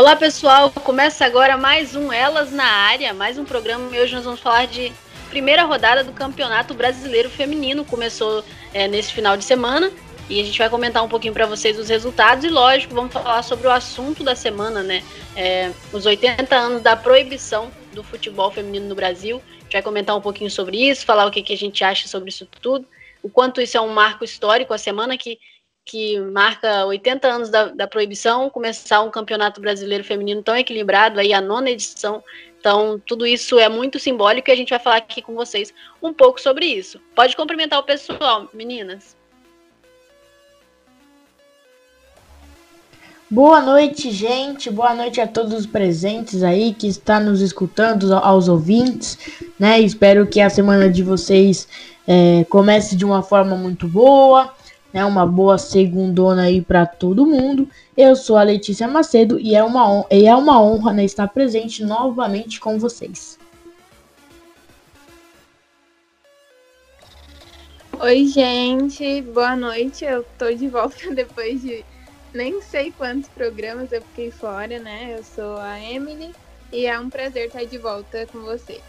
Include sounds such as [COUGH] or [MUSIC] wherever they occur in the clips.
Olá pessoal, começa agora mais um Elas na Área, mais um programa e hoje nós vamos falar de primeira rodada do Campeonato Brasileiro Feminino. Começou é, nesse final de semana e a gente vai comentar um pouquinho para vocês os resultados e, lógico, vamos falar sobre o assunto da semana, né? É, os 80 anos da proibição do futebol feminino no Brasil. A gente vai comentar um pouquinho sobre isso, falar o que, que a gente acha sobre isso tudo, o quanto isso é um marco histórico, a semana que que marca 80 anos da, da, proibição, começar um campeonato brasileiro feminino tão equilibrado, aí a nona edição. Então, tudo isso é muito simbólico e a gente vai falar aqui com vocês um pouco sobre isso. Pode cumprimentar o pessoal, meninas. Boa noite, gente. Boa noite a todos os presentes aí que estão nos escutando, aos ouvintes, né? Espero que a semana de vocês é, comece de uma forma muito boa né? Uma boa segundona aí para todo mundo. Eu sou a Letícia Macedo e é uma, honra, e é uma honra né, estar presente novamente com vocês. Oi, gente, boa noite. Eu tô de volta [LAUGHS] depois de nem sei quantos programas eu fiquei fora, né? Eu sou a Emily e é um prazer estar de volta com você.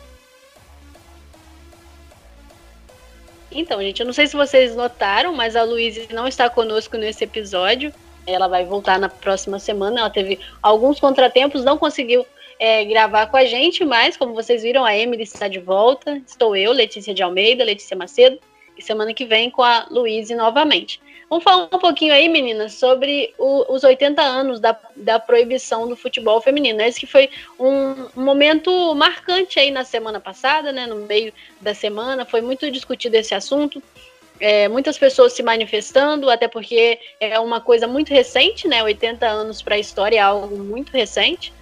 Então, gente, eu não sei se vocês notaram, mas a Luísa não está conosco nesse episódio. Ela vai voltar na próxima semana. Ela teve alguns contratempos, não conseguiu é, gravar com a gente, mas como vocês viram, a Emily está de volta. Estou eu, Letícia de Almeida, Letícia Macedo, e semana que vem com a Luísa novamente. Vamos falar um pouquinho aí, meninas, sobre o, os 80 anos da, da proibição do futebol feminino. Esse que foi um, momento marcante aí na semana passada, né? No meio da semana, foi muito discutido esse assunto. É, muitas pessoas se manifestando, até porque é uma coisa muito recente, né? 80 anos para a história é algo muito recente.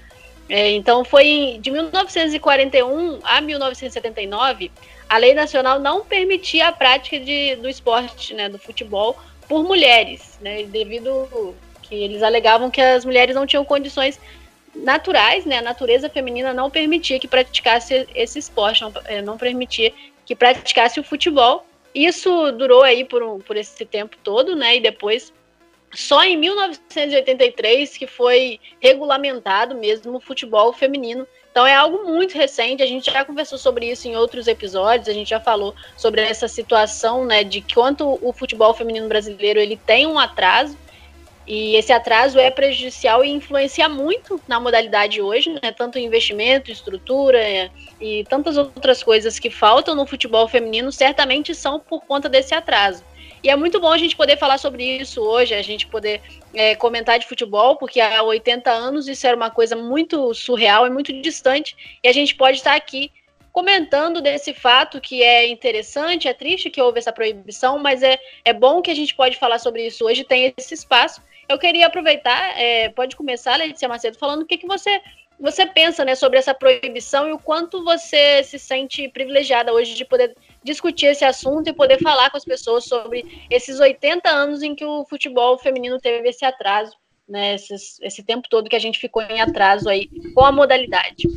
É, então foi de 1941 a 1979, a lei nacional não permitia a prática de, do esporte, né, do futebol, por mulheres, né, devido que eles alegavam que as mulheres não tinham condições naturais, né, a natureza feminina não permitia que praticasse esse esporte, não, é, não permitia que praticasse o futebol. Isso durou aí por, um, por esse tempo todo, né, e depois só em 1983 que foi regulamentado mesmo o futebol feminino então é algo muito recente, a gente já conversou sobre isso em outros episódios, a gente já falou sobre essa situação, né, de quanto o futebol feminino brasileiro ele tem um atraso, e esse atraso é prejudicial e influencia muito na modalidade hoje, né, tanto investimento, estrutura é, e tantas outras coisas que faltam no futebol feminino, certamente são por conta desse atraso. E é muito bom a gente poder falar sobre isso hoje, a gente poder é, comentar de futebol, porque há 80 anos isso era uma coisa muito surreal e muito distante, e a gente pode estar aqui comentando desse fato que é interessante, é triste que houve essa proibição, mas é, é bom que a gente pode falar sobre isso hoje, tem esse espaço. Eu queria aproveitar, é, pode começar, Letícia Macedo, falando o que, que você você pensa né, sobre essa proibição e o quanto você se sente privilegiada hoje de poder discutir esse assunto e poder falar com as pessoas sobre esses 80 anos em que o futebol feminino teve esse atraso, né, esses, esse tempo todo que a gente ficou em atraso aí com a modalidade.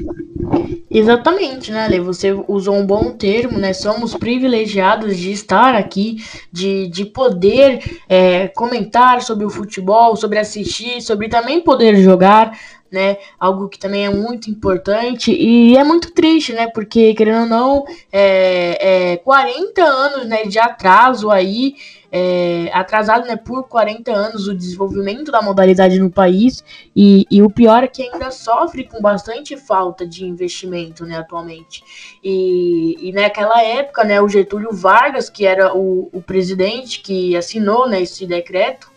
Exatamente, né, Lê? Você usou um bom termo, né? Somos privilegiados de estar aqui, de, de poder é, comentar sobre o futebol, sobre assistir, sobre também poder jogar né? Algo que também é muito importante e é muito triste, né? Porque, querendo ou não, é, é 40 anos né, de atraso aí, é, atrasado né, por 40 anos o desenvolvimento da modalidade no país e, e, o pior é que ainda sofre com bastante falta de investimento né, atualmente. E, e naquela época, né, o Getúlio Vargas, que era o, o presidente que assinou né, esse decreto,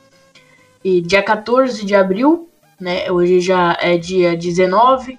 e dia 14 de abril né? Hoje já é dia 19.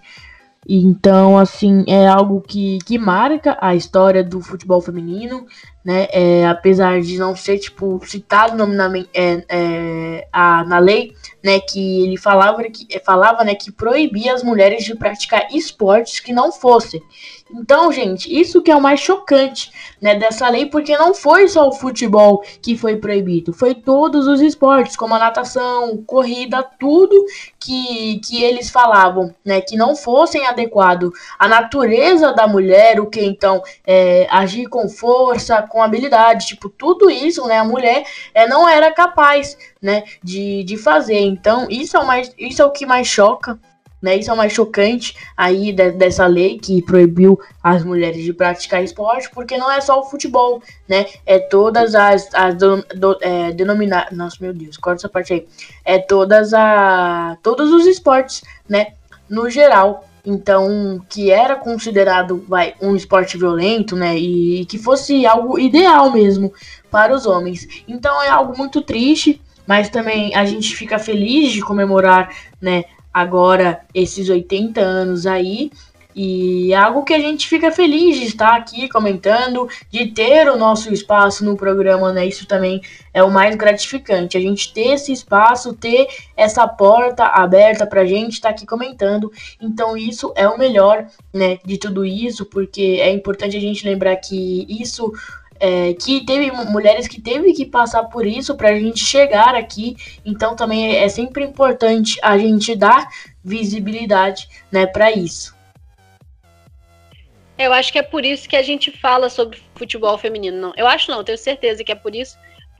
Então, assim, é algo que, que marca a história do futebol feminino, né? É, apesar de não ser, tipo, citado nominalmente é, é, a, na lei, né? Que ele falava, que, falava né, que proibia as mulheres de praticar esportes que não fossem então, gente, isso que é o mais chocante, né, dessa lei, porque não foi só o futebol que foi proibido, foi todos os esportes, como a natação, corrida, tudo que, que eles falavam, né, que não fossem adequado à natureza da mulher, o que então é, agir com força, com habilidade, tipo, tudo isso, né, a mulher é, não era capaz, né, de, de fazer. Então, isso é o mais, isso é o que mais choca né? Isso é o mais chocante aí de, dessa lei que proibiu as mulheres de praticar esporte, porque não é só o futebol, né? É todas as, as do, do, é, denominar, nossa meu Deus, corta essa parte aí. É todas a todos os esportes, né? No geral, então que era considerado vai um esporte violento, né? E, e que fosse algo ideal mesmo para os homens. Então é algo muito triste, mas também a gente fica feliz de comemorar, né? Agora esses 80 anos aí. E é algo que a gente fica feliz de estar aqui comentando, de ter o nosso espaço no programa, né? Isso também é o mais gratificante. A gente ter esse espaço, ter essa porta aberta para a gente estar aqui comentando. Então, isso é o melhor, né? De tudo isso, porque é importante a gente lembrar que isso é, que teve mulheres que teve que passar por isso para a gente chegar aqui. Então também é sempre importante a gente dar visibilidade, né, para isso. Eu acho que é por isso que a gente fala sobre futebol feminino. Não, eu acho não, tenho certeza que é por isso,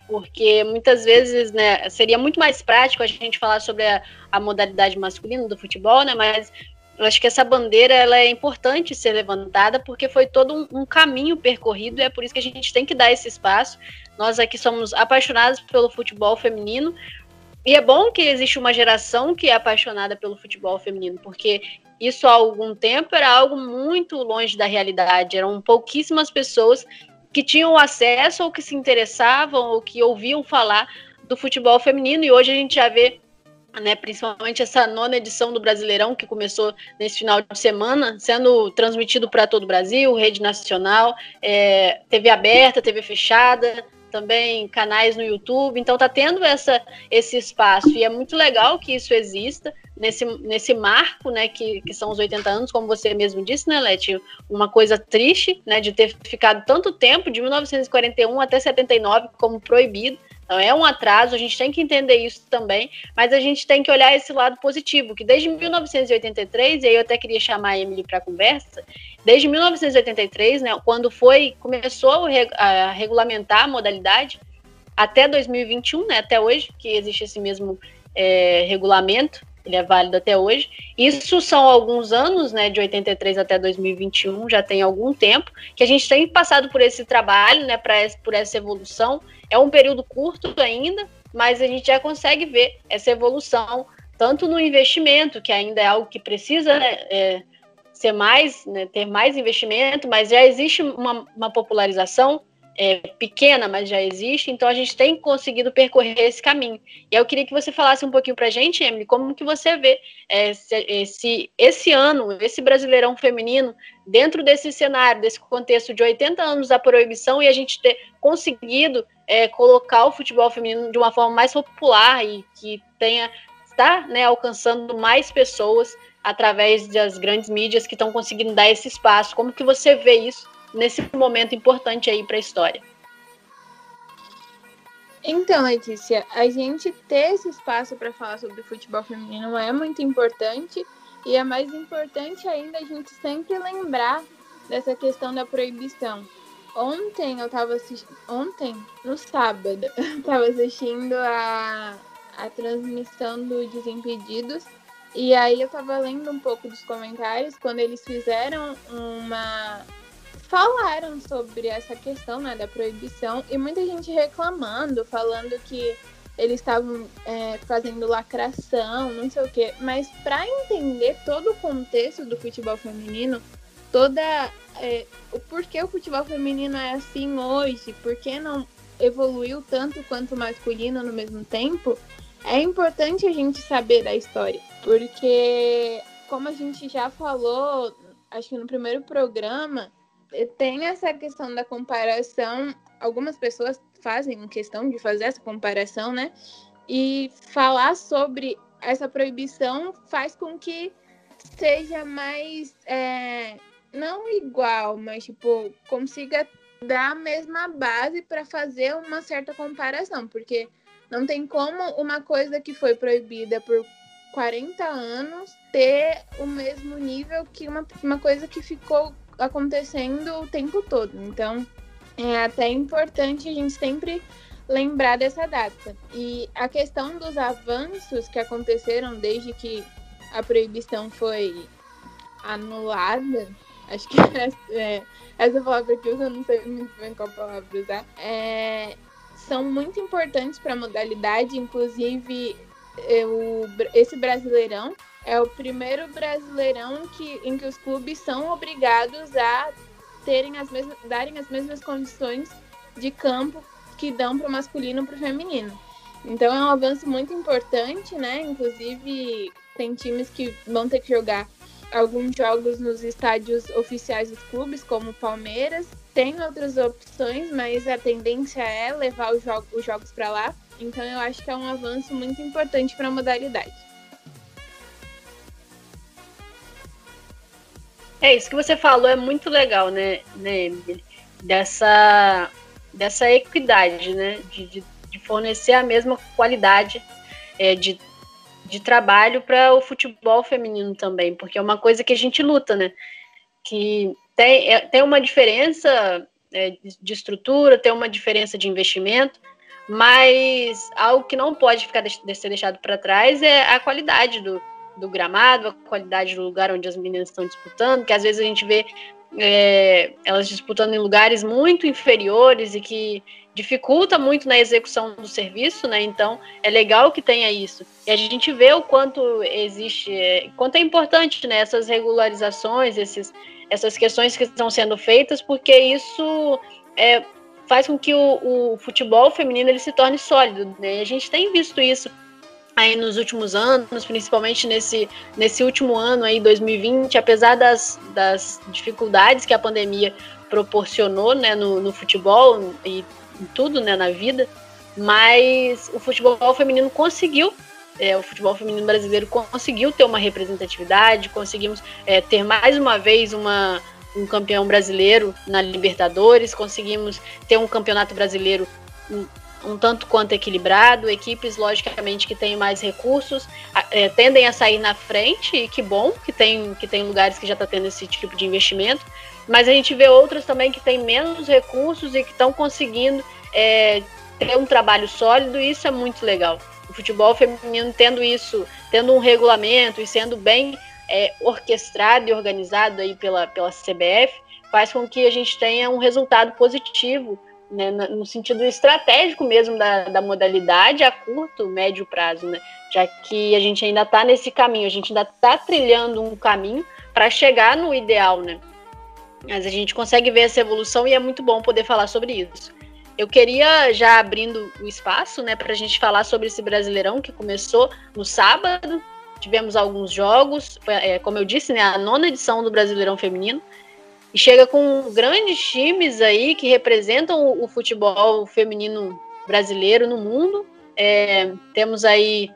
porque muitas vezes, né, seria muito mais prático a gente falar sobre a, a modalidade masculina do futebol, né, mas eu acho que essa bandeira ela é importante ser levantada porque foi todo um, um, caminho percorrido e é por isso que a gente tem que dar esse espaço. Nós aqui somos apaixonados pelo futebol feminino e é bom que existe uma geração que é apaixonada pelo futebol feminino, porque isso há algum tempo era algo muito longe da realidade. Eram pouquíssimas pessoas que tinham acesso ou que se interessavam ou que ouviam falar do futebol feminino e hoje a gente já vê né, principalmente essa nona edição do Brasileirão, que começou nesse final de semana, sendo transmitido para todo o Brasil, rede nacional, é, TV aberta, TV fechada, também canais no YouTube. Então tá tendo essa, esse espaço e é muito legal que isso exista nesse, nesse marco, né, que, que são os 80 anos, como você mesmo disse, né, Leti? Uma coisa triste, né, de ter ficado tanto tempo, de 1941 até 79, como proibido. Então é um atraso, a gente tem que entender isso também, mas a gente tem que olhar esse lado positivo, que desde 1983, e aí eu até queria chamar a Emily para conversa, desde 1983, né, quando foi começou a regulamentar a modalidade, até 2021, né, até hoje, que existe esse mesmo é, regulamento, ele é válido até hoje. Isso são alguns anos, né, de 83 até 2021, já tem algum tempo, que a gente tem passado por esse trabalho, né, pra, por essa evolução. É um período curto ainda, mas a gente já consegue ver essa evolução, tanto no investimento, que ainda é algo que precisa né, é, ser mais, né, ter mais investimento, mas já existe uma, uma popularização é, pequena, mas já existe, então a gente tem conseguido percorrer esse caminho. E eu queria que você falasse um pouquinho para a gente, Emily, como que você vê é, esse, esse ano, esse Brasileirão feminino, dentro desse cenário, desse contexto de 80 anos da proibição e a gente ter conseguido é, colocar o futebol feminino de uma forma mais popular e que tenha está né, alcançando mais pessoas através das grandes mídias que estão conseguindo dar esse espaço. Como que você vê isso nesse momento importante aí para a história. Então, Letícia, a gente ter esse espaço para falar sobre futebol feminino é muito importante e é mais importante ainda a gente sempre lembrar dessa questão da proibição. Ontem eu estava assistindo, ontem, no sábado, [LAUGHS] eu estava assistindo a, a transmissão do Desimpedidos e aí eu estava lendo um pouco dos comentários quando eles fizeram uma falaram sobre essa questão né, da proibição e muita gente reclamando, falando que eles estavam é, fazendo lacração, não sei o quê. Mas para entender todo o contexto do futebol feminino, toda é, o porquê o futebol feminino é assim hoje, por que não evoluiu tanto quanto o masculino no mesmo tempo, é importante a gente saber da história, porque como a gente já falou, acho que no primeiro programa, tem essa questão da comparação. Algumas pessoas fazem questão de fazer essa comparação, né? E falar sobre essa proibição faz com que seja mais. É, não igual, mas tipo, consiga dar a mesma base para fazer uma certa comparação, porque não tem como uma coisa que foi proibida por 40 anos ter o mesmo nível que uma, uma coisa que ficou acontecendo o tempo todo. Então, é até importante a gente sempre lembrar dessa data. E a questão dos avanços que aconteceram desde que a proibição foi anulada, acho que [LAUGHS] é, essa palavra que eu não sei muito bem qual palavra usar, é, são muito importantes para a modalidade, inclusive eu, esse brasileirão é o primeiro brasileirão que, em que os clubes são obrigados a terem as mesmas, darem as mesmas condições de campo que dão para o masculino e para o feminino. Então é um avanço muito importante, né? Inclusive tem times que vão ter que jogar alguns jogos nos estádios oficiais dos clubes, como Palmeiras. Tem outras opções, mas a tendência é levar os, os jogos para lá. Então eu acho que é um avanço muito importante para a modalidade. É isso que você falou é muito legal, né, né dessa dessa equidade, né, de, de, de fornecer a mesma qualidade é, de de trabalho para o futebol feminino também, porque é uma coisa que a gente luta, né? Que tem, é, tem uma diferença é, de estrutura, tem uma diferença de investimento, mas algo que não pode ficar de, ser deixado para trás é a qualidade do, do gramado, a qualidade do lugar onde as meninas estão disputando, que às vezes a gente vê é, elas disputando em lugares muito inferiores e que dificulta muito na execução do serviço, né? Então é legal que tenha isso. E a gente vê o quanto existe, é, quanto é importante né, essas regularizações, esses, essas questões que estão sendo feitas, porque isso é, faz com que o, o, futebol feminino ele se torne sólido. Né? E a gente tem visto isso aí nos últimos anos, principalmente nesse, nesse último ano aí, 2020, apesar das, das dificuldades que a pandemia proporcionou né, no, no futebol e em tudo, né, na vida, mas o futebol feminino conseguiu, é, o futebol feminino brasileiro conseguiu ter uma representatividade, conseguimos é, ter mais uma vez uma, um campeão brasileiro na Libertadores, conseguimos ter um campeonato brasileiro um, um tanto quanto equilibrado, equipes, logicamente, que têm mais recursos, é, tendem a sair na frente, e que bom que tem, que tem lugares que já está tendo esse tipo de investimento, mas a gente vê outras também que têm menos recursos e que estão conseguindo é, ter um trabalho sólido, e isso é muito legal. O futebol feminino tendo isso, tendo um regulamento e sendo bem é, orquestrado e organizado aí pela, pela CBF, faz com que a gente tenha um resultado positivo, né, no sentido estratégico mesmo da, da modalidade a curto, médio prazo, né, já que a gente ainda está nesse caminho, a gente ainda está trilhando um caminho para chegar no ideal, né? Mas a gente consegue ver essa evolução e é muito bom poder falar sobre isso. Eu queria, já abrindo o espaço, né, para a gente falar sobre esse Brasileirão que começou no sábado. Tivemos alguns jogos, é, como eu disse, né, a nona edição do Brasileirão Feminino. E chega com grandes times aí que representam o, o futebol feminino brasileiro no mundo. É, temos aí,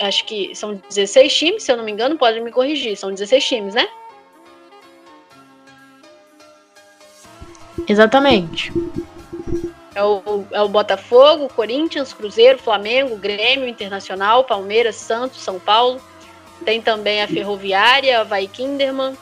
acho que são 16 times, se eu não me engano, pode me corrigir, são 16 times, né? Exatamente. É o, é o Botafogo, Corinthians, Cruzeiro, Flamengo, Grêmio, Internacional, Palmeiras, Santos, São Paulo. Tem também a Ferroviária, a Vai Kinderman.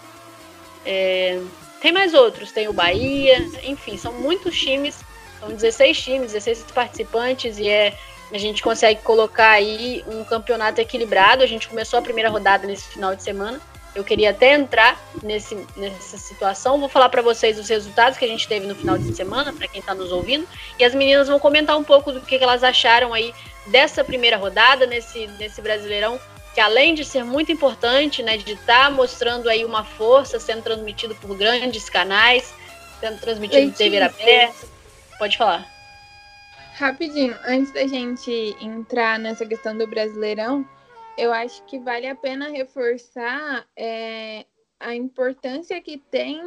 É, tem mais outros, tem o Bahia, enfim, são muitos times, são 16 times, 16 participantes e é a gente consegue colocar aí um campeonato equilibrado. A gente começou a primeira rodada nesse final de semana eu queria até entrar nesse, nessa situação. Vou falar para vocês os resultados que a gente teve no final de semana, para quem está nos ouvindo. E as meninas vão comentar um pouco do que, que elas acharam aí dessa primeira rodada, nesse, nesse Brasileirão, que além de ser muito importante, né, de estar tá mostrando aí uma força, sendo transmitido por grandes canais, sendo transmitido em TV aberta. Pode falar. Rapidinho, antes da gente entrar nessa questão do Brasileirão, eu acho que vale a pena reforçar é, a importância que tem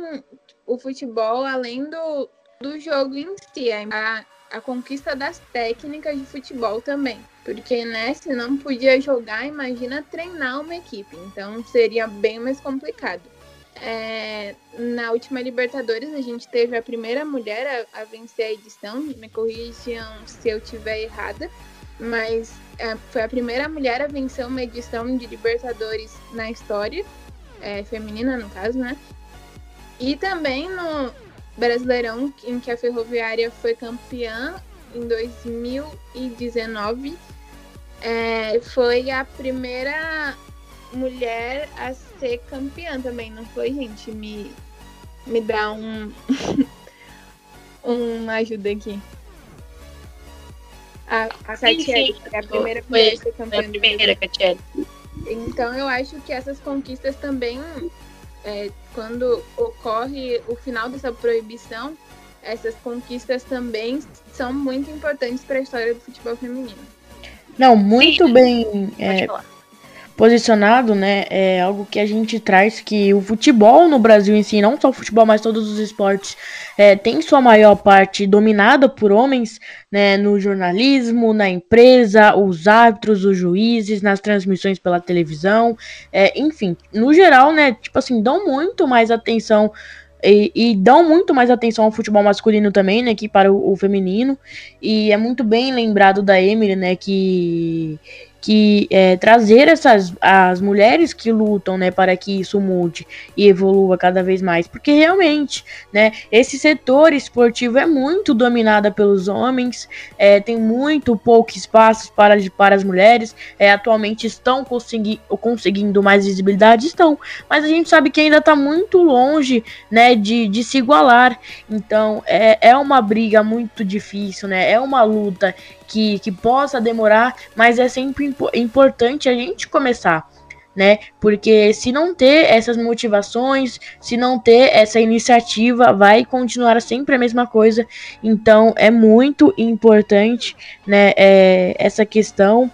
o futebol além do, do jogo em si, a, a conquista das técnicas de futebol também. Porque, né, se não podia jogar, imagina treinar uma equipe. Então seria bem mais complicado. É, na última Libertadores, a gente teve a primeira mulher a, a vencer a edição. Me corrijam se eu estiver errada mas é, foi a primeira mulher a vencer uma edição de Libertadores na história, é, feminina no caso, né? E também no Brasileirão, em que a Ferroviária foi campeã em 2019, é, foi a primeira mulher a ser campeã também, não foi, gente? Me, me dá um. [LAUGHS] uma ajuda aqui. A, a Catiele, é a primeira mulher ser campeã. A primeira, Catiele. Então eu acho que essas conquistas também, é, quando ocorre o final dessa proibição, essas conquistas também são muito importantes para a história do futebol feminino. Não, muito Sim. bem. É, posicionado, né? É algo que a gente traz que o futebol no Brasil em si, não só o futebol, mas todos os esportes, é, tem sua maior parte dominada por homens, né? No jornalismo, na empresa, os árbitros, os juízes, nas transmissões pela televisão, é, enfim, no geral, né? Tipo assim, dão muito mais atenção e, e, dão muito mais atenção ao futebol masculino também, né, que para o, o, feminino. E é muito bem lembrado da Emily, né, que que é, trazer essas as mulheres que lutam né, para que isso mude e evolua cada vez mais, porque realmente né, esse setor esportivo é muito dominado pelos homens, é, tem muito pouco espaço para, para as mulheres, é, atualmente estão consegui, conseguindo mais visibilidade, estão, mas a gente sabe que ainda está muito longe né, de, de se igualar, então é, é uma briga muito difícil, né, é uma luta que, que possa demorar, mas é sempre impo importante a gente começar. Né? Porque se não ter essas motivações, se não ter essa iniciativa, vai continuar sempre a mesma coisa. Então é muito importante, né? É, essa questão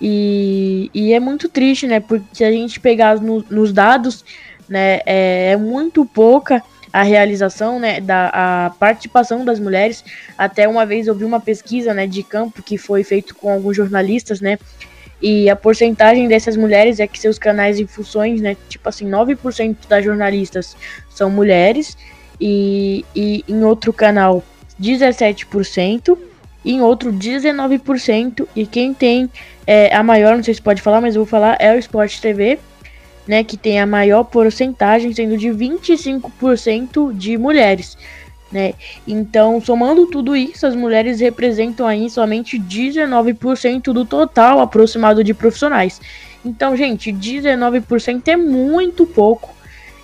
e, e, é muito triste, né? Porque a gente pegar no, nos dados, né? É, é muito pouca a realização, né, da a participação das mulheres. Até uma vez eu vi uma pesquisa, né, de campo que foi feito com alguns jornalistas, né, e a porcentagem dessas mulheres é que seus canais e funções, né, tipo assim, 9% das jornalistas são mulheres e, e em outro canal 17%, em outro 19%, e quem tem é, a maior, não sei se pode falar, mas eu vou falar, é o Sport TV, né, que tem a maior porcentagem, sendo de 25% de mulheres. Né? Então, somando tudo isso, as mulheres representam aí somente 19% do total aproximado de profissionais. Então, gente, 19% é muito pouco.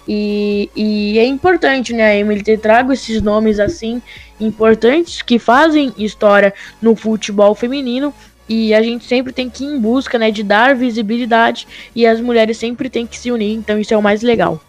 E, e, é importante, né, a Emily ter trago esses nomes assim importantes que fazem história no futebol feminino e a gente sempre tem que ir em busca, né, de dar visibilidade e as mulheres sempre têm que se unir, então isso é o mais legal.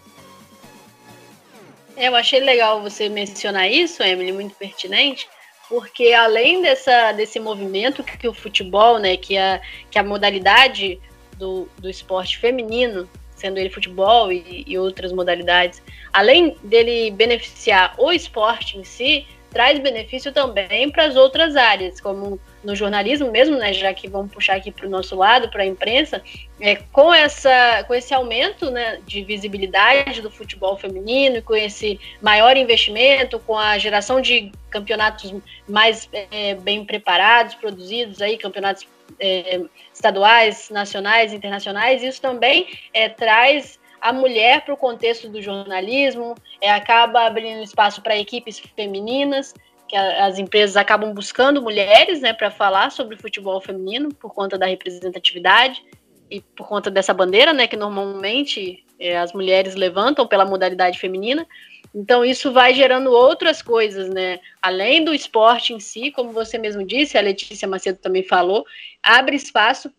Eu achei legal você mencionar isso, Emily, muito pertinente, porque além dessa, desse movimento que, que o futebol, né, que a, que a modalidade do, do esporte feminino, sendo ele futebol e, e outras modalidades, além dele beneficiar o esporte em si, traz benefício também para as outras áreas, como no jornalismo mesmo, né, já que vamos puxar aqui para o nosso lado, para a imprensa, é, com, essa, com esse aumento né, de visibilidade do futebol feminino, com esse maior investimento, com a geração de campeonatos mais é, bem preparados, produzidos aí, campeonatos é, estaduais, nacionais, internacionais, isso também é, traz a mulher para o contexto do jornalismo, é, acaba abrindo espaço para equipes femininas, que as empresas acabam buscando mulheres né, para falar sobre futebol feminino por conta da representatividade e por conta dessa bandeira, né, que normalmente é, as mulheres levantam pela modalidade feminina. Então isso vai gerando outras coisas, né? Além do esporte em si, como você mesmo disse, a Letícia Macedo também falou, abre espaço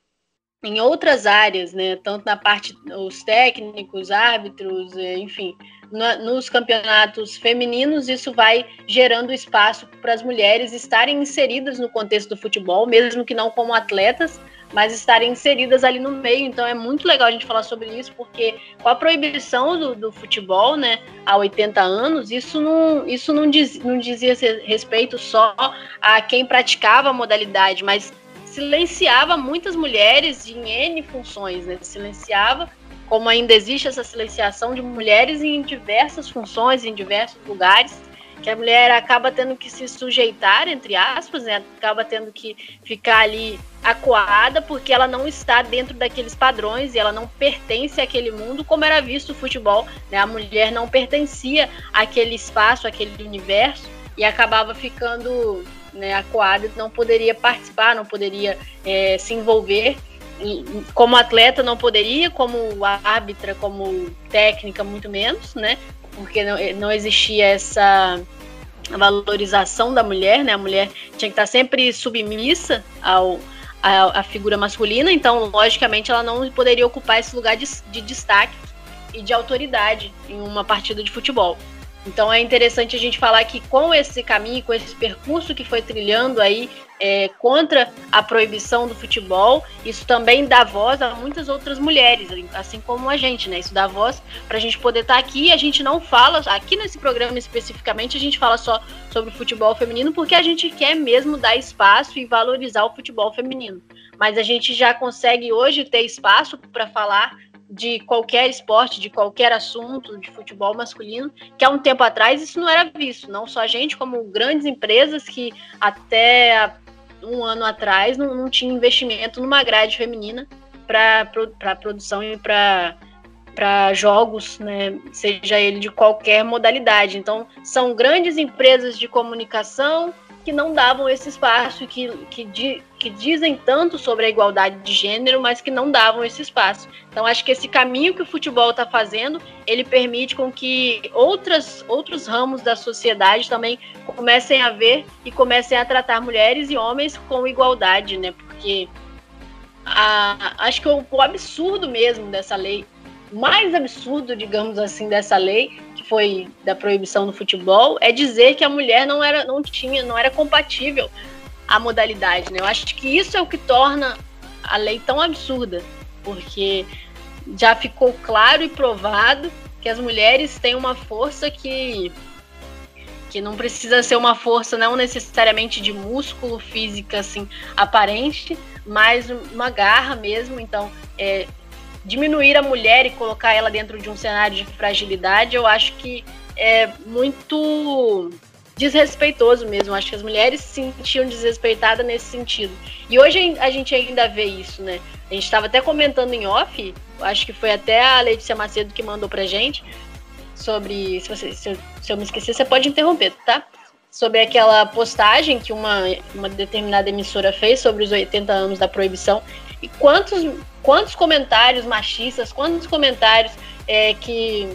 em outras áreas, né? Tanto na parte os técnicos, árbitros, é, enfim, nos campeonatos femininos isso vai gerando espaço para as mulheres estarem inseridas no contexto do futebol, mesmo que não como atletas, mas estarem inseridas ali no meio. Então é muito legal a gente falar sobre isso, porque com a proibição do, do futebol, né, há 80 anos, isso não, isso não, diz, não dizia respeito só a quem praticava a modalidade, mas silenciava muitas mulheres em N funções, né? Silenciava, como ainda existe essa silenciação de mulheres em diversas funções, em diversos lugares, que a mulher acaba tendo que se sujeitar, entre aspas, né? acaba tendo que ficar ali acuada porque ela não está dentro daqueles padrões e ela não pertence àquele mundo como era visto o futebol. Né? A mulher não pertencia àquele espaço, àquele universo e acabava ficando né, acuada, não poderia participar, não poderia é, se envolver. como atleta não poderia, como árbitra, como técnica, muito menos, né? Porque não, não existia essa valorização da mulher, né? A mulher tinha que estar sempre submissa ao, a, a, figura masculina, então, logicamente, ela não poderia ocupar esse lugar de, de destaque e de autoridade em uma partida de futebol. Então é interessante a gente falar que com esse caminho, com esse percurso que foi trilhando aí é, contra a proibição do futebol, isso também dá voz a muitas outras mulheres, assim como a gente, né? Isso dá voz para a gente poder estar tá aqui. A gente não fala aqui nesse programa especificamente, a gente fala só sobre o futebol feminino porque a gente quer mesmo dar espaço e valorizar o futebol feminino. Mas a gente já consegue hoje ter espaço para falar de qualquer esporte, de qualquer assunto de futebol masculino, que há um tempo atrás isso não era visto. Não só a gente, como grandes empresas que até um ano atrás não, não tinha investimento numa grade feminina para produção e para para jogos, né, seja ele de qualquer modalidade. Então, são grandes empresas de comunicação que não davam esse espaço, que, que, di, que dizem tanto sobre a igualdade de gênero, mas que não davam esse espaço. Então, acho que esse caminho que o futebol está fazendo, ele permite com que outras, outros ramos da sociedade também comecem a ver e comecem a tratar mulheres e homens com igualdade, né? Porque a, acho que o, o absurdo mesmo dessa lei, mais absurdo, digamos assim, dessa lei, foi da proibição do futebol é dizer que a mulher não era, não tinha, não era compatível à modalidade, né? Eu acho que isso é o que torna a lei tão absurda, porque já ficou claro e provado que as mulheres têm uma força que que não precisa ser uma força não necessariamente de músculo física assim aparente, mas uma garra mesmo. Então, é, diminuir a mulher e colocar ela dentro de um cenário de fragilidade, eu acho que é muito desrespeitoso mesmo. Acho que as mulheres se sentiam desrespeitadas nesse sentido. E hoje a gente ainda vê isso, né? A gente estava até comentando em off, acho que foi até a Letícia Macedo que mandou pra gente, sobre. Se, você, se, eu, se eu me esquecer, você pode interromper, tá? Sobre aquela postagem que uma, uma determinada emissora fez sobre os 80 anos da proibição. E quantos, quantos comentários machistas, quantos comentários é, que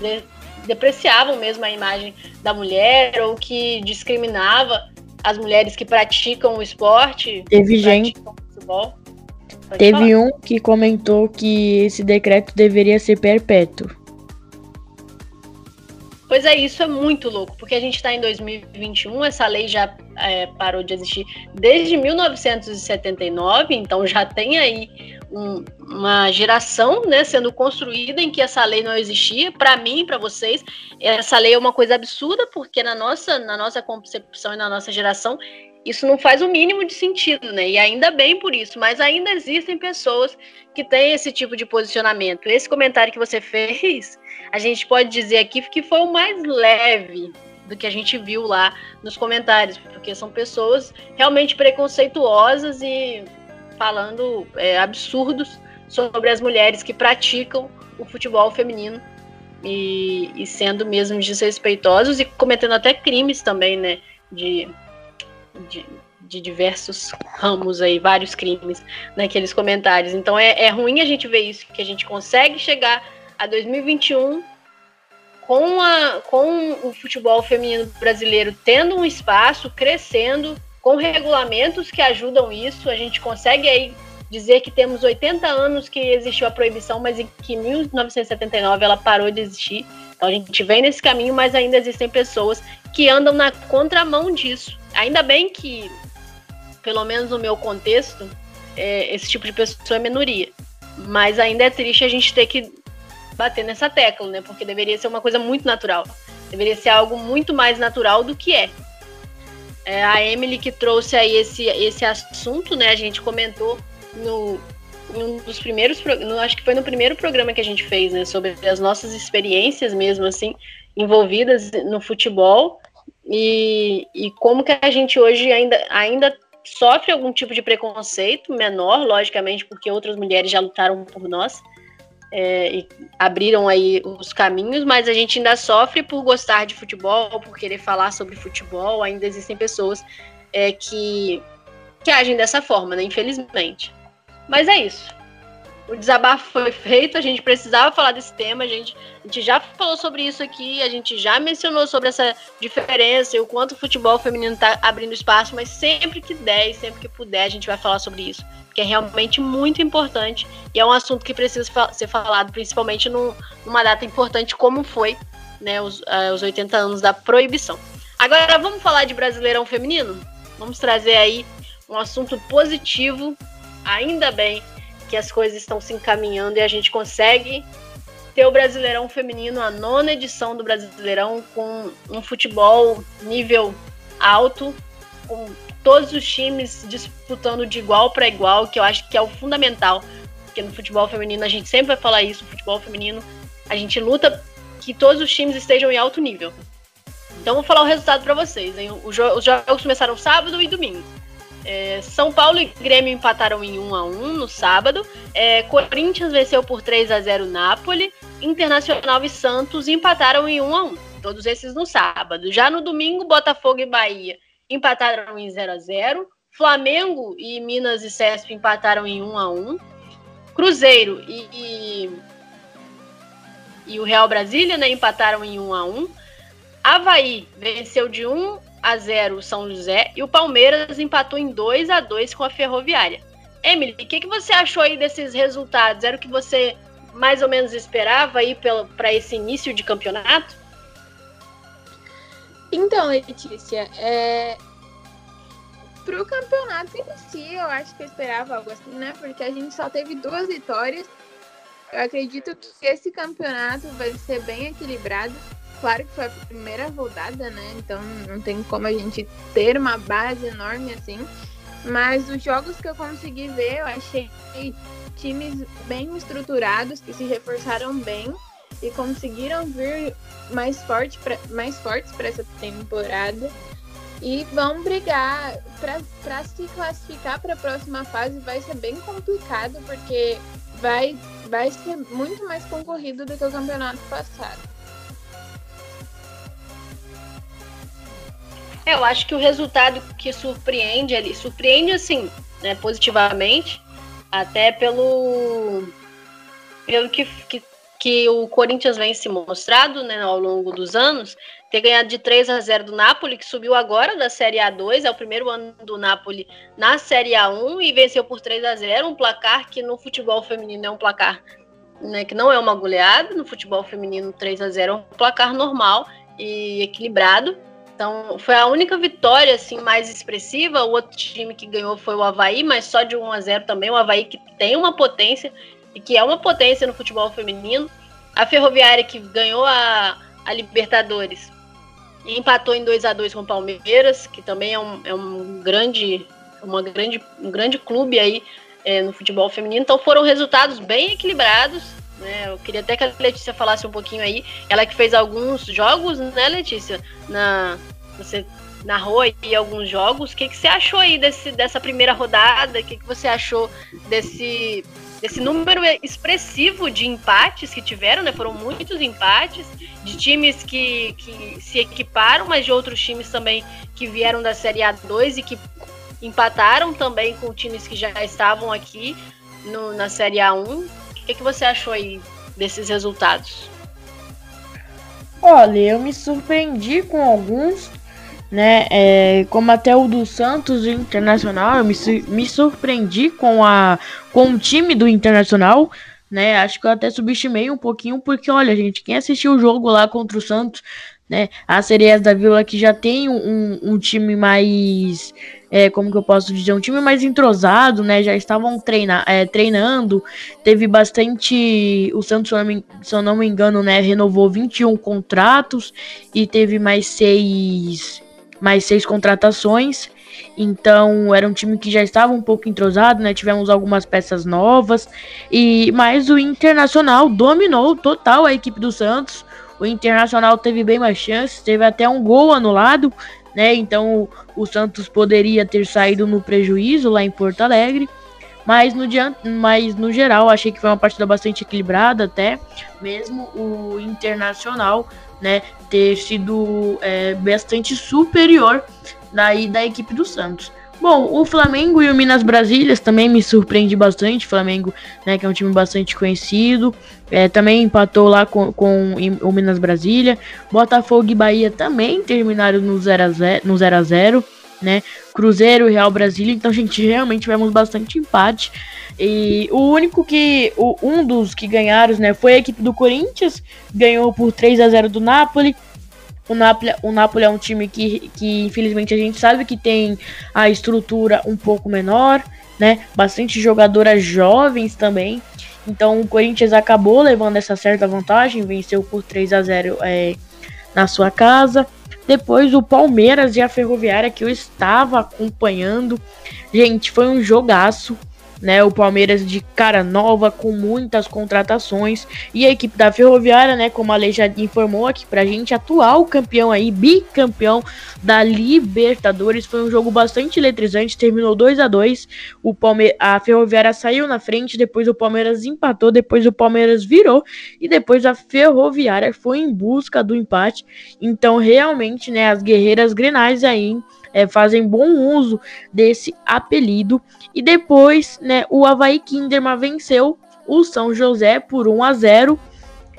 de, depreciavam mesmo a imagem da mulher ou que discriminava as mulheres que praticam o esporte. Teve gente. Teve falar. um que comentou que esse decreto deveria ser perpétuo. Pois é, isso é muito louco, porque a gente está em 2021, essa lei já é, parou de existir desde 1979, então já tem aí um, uma geração né, sendo construída em que essa lei não existia. Para mim, para vocês, essa lei é uma coisa absurda, porque na nossa, na nossa concepção e na nossa geração, isso não faz o mínimo de sentido, né? E ainda bem por isso, mas ainda existem pessoas que têm esse tipo de posicionamento. Esse comentário que você [LAUGHS] fez, a gente pode dizer aqui que foi o mais leve do que a gente viu lá nos comentários, porque são pessoas realmente preconceituosas e falando é, absurdos sobre as mulheres que praticam o futebol feminino e, e sendo mesmo desrespeitosos e cometendo até crimes também, né? De de, de diversos ramos aí, vários crimes naqueles comentários. Então é, é ruim a gente ver isso, que a gente consegue chegar a 2021 com, a, com o futebol feminino brasileiro tendo um espaço, crescendo, com regulamentos que ajudam isso, a gente consegue aí dizer que temos 80 anos que existiu a proibição, mas em que 1979 ela parou de existir. Então a gente vem nesse caminho, mas ainda existem pessoas que andam na contramão disso. Ainda bem que, pelo menos no meu contexto, é, esse tipo de pessoa é minoria. Mas ainda é triste a gente ter que bater nessa tecla, né? Porque deveria ser uma coisa muito natural. Deveria ser algo muito mais natural do que é. é a Emily que trouxe aí esse, esse assunto, né? A gente comentou no, um dos primeiros, no, acho que foi no primeiro programa que a gente fez, né? Sobre as nossas experiências mesmo, assim, envolvidas no futebol e, e como que a gente hoje ainda, ainda sofre algum tipo de preconceito, menor, logicamente, porque outras mulheres já lutaram por nós é, abriram aí os caminhos, mas a gente ainda sofre por gostar de futebol, por querer falar sobre futebol, ainda existem pessoas é, que, que agem dessa forma, né, infelizmente. Mas é isso. O desabafo foi feito, a gente precisava falar desse tema, a gente, a gente já falou sobre isso aqui, a gente já mencionou sobre essa diferença e o quanto o futebol feminino está abrindo espaço, mas sempre que der e sempre que puder, a gente vai falar sobre isso, que é realmente muito importante e é um assunto que precisa ser falado, principalmente numa data importante como foi né, os, uh, os 80 anos da proibição. Agora vamos falar de Brasileirão Feminino? Vamos trazer aí um assunto positivo, ainda bem que as coisas estão se encaminhando e a gente consegue ter o Brasileirão Feminino, a nona edição do Brasileirão, com um futebol nível alto, com todos os times disputando de igual para igual, que eu acho que é o fundamental, porque no futebol feminino a gente sempre vai falar isso, futebol feminino a gente luta que todos os times estejam em alto nível. Então vou falar o resultado para vocês. Hein? Os jogos começaram sábado e domingo. É, São Paulo e Grêmio empataram em 1 a 1 no sábado. É, Corinthians venceu por 3 a 0 Nápoles. Internacional e Santos empataram em 1 a 1. Todos esses no sábado. Já no domingo, Botafogo e Bahia empataram em 0 a 0. Flamengo e Minas e Cesp empataram em 1 a 1. Cruzeiro e, e, e o Real Brasília né, empataram em 1 a 1. Havaí venceu de 1 a 0 o São José e o Palmeiras empatou em 2 a 2 com a Ferroviária. Emily, o que, que você achou aí desses resultados? Era o que você mais ou menos esperava aí para esse início de campeonato? Então, Letícia, é... para o campeonato em si, eu acho que eu esperava algo assim, né? Porque a gente só teve duas vitórias. Eu acredito que esse campeonato vai ser bem equilibrado. Claro que foi a primeira rodada, né? Então não tem como a gente ter uma base enorme assim. Mas os jogos que eu consegui ver, eu achei times bem estruturados, que se reforçaram bem e conseguiram vir mais, forte pra, mais fortes para essa temporada. E vão brigar para se classificar para a próxima fase. Vai ser bem complicado, porque vai, vai ser muito mais concorrido do que o campeonato passado. Eu acho que o resultado que surpreende ali, surpreende assim, né, positivamente, até pelo pelo que, que, que o Corinthians vem se mostrado né, ao longo dos anos, ter ganhado de 3 a 0 do Napoli, que subiu agora da Série A2, é o primeiro ano do Napoli na Série A1 e venceu por 3 a 0 um placar que no futebol feminino é um placar né, que não é uma goleada, no futebol feminino 3 a 0 é um placar normal e equilibrado. Então, foi a única vitória assim mais expressiva. O outro time que ganhou foi o Havaí, mas só de 1 a 0 também. O Havaí que tem uma potência e que é uma potência no futebol feminino. A Ferroviária que ganhou a, a Libertadores e empatou em 2 a 2 com o Palmeiras, que também é um, é um grande uma grande um grande clube aí é, no futebol feminino. Então foram resultados bem equilibrados né? Eu queria até que a Letícia falasse um pouquinho aí. Ela que fez alguns jogos, né, Letícia? Na, você narrou aí alguns jogos. O que, que você achou aí desse, dessa primeira rodada? O que, que você achou desse, desse número expressivo de empates que tiveram, né? Foram muitos empates de times que, que se equiparam, mas de outros times também que vieram da Série A2 e que empataram também com times que já estavam aqui no, na Série A1 que, que você achou aí desses resultados? Olha, eu me surpreendi com alguns, né? É, como até o do Santos e Internacional, eu me, me surpreendi com, a, com o time do Internacional, né? Acho que eu até subestimei um pouquinho, porque olha, gente, quem assistiu o jogo lá contra o Santos, né? A Sereias da Vila que já tem um, um time mais é, como que eu posso dizer, um time mais entrosado, né? Já estavam treina, é, treinando, teve bastante. O Santos, se eu, não me, se eu não me engano, né, renovou 21 contratos e teve mais seis, mais seis contratações. Então era um time que já estava um pouco entrosado, né? Tivemos algumas peças novas e mas o Internacional dominou total a equipe do Santos. O Internacional teve bem mais chances, teve até um gol anulado, né? Então o Santos poderia ter saído no prejuízo lá em Porto Alegre. Mas no, mas no geral, achei que foi uma partida bastante equilibrada, até mesmo o Internacional né, ter sido é, bastante superior daí da equipe do Santos. Bom, o Flamengo e o Minas Brasílias também me surpreende bastante. Flamengo, né, que é um time bastante conhecido, é, também empatou lá com, com o Minas Brasília. Botafogo e Bahia também terminaram no 0 a 0, no 0 a 0 né? Cruzeiro e Real Brasília. Então, gente, realmente tivemos bastante empate. E o único que. O, um dos que ganharam, né? Foi a equipe do Corinthians. Ganhou por 3 a 0 do Napoli. O Napoli, o Napoli é um time que, que, infelizmente, a gente sabe que tem a estrutura um pouco menor, né? Bastante jogadoras jovens também. Então o Corinthians acabou levando essa certa vantagem, venceu por 3 a 0 é, na sua casa. Depois o Palmeiras e a Ferroviária que eu estava acompanhando. Gente, foi um jogaço né? O Palmeiras de cara nova, com muitas contratações. E a equipe da Ferroviária, né? Como a lei já informou aqui pra gente, atual campeão aí, bicampeão da Libertadores. Foi um jogo bastante eletrizante, terminou 2 a 2 O Palme A Ferroviária saiu na frente, depois o Palmeiras empatou, depois o Palmeiras virou. E depois a Ferroviária foi em busca do empate. Então, realmente, né? As guerreiras grenais aí é, fazem bom uso desse apelido. E depois, né, o Havaí Kinderman venceu o São José por 1 a 0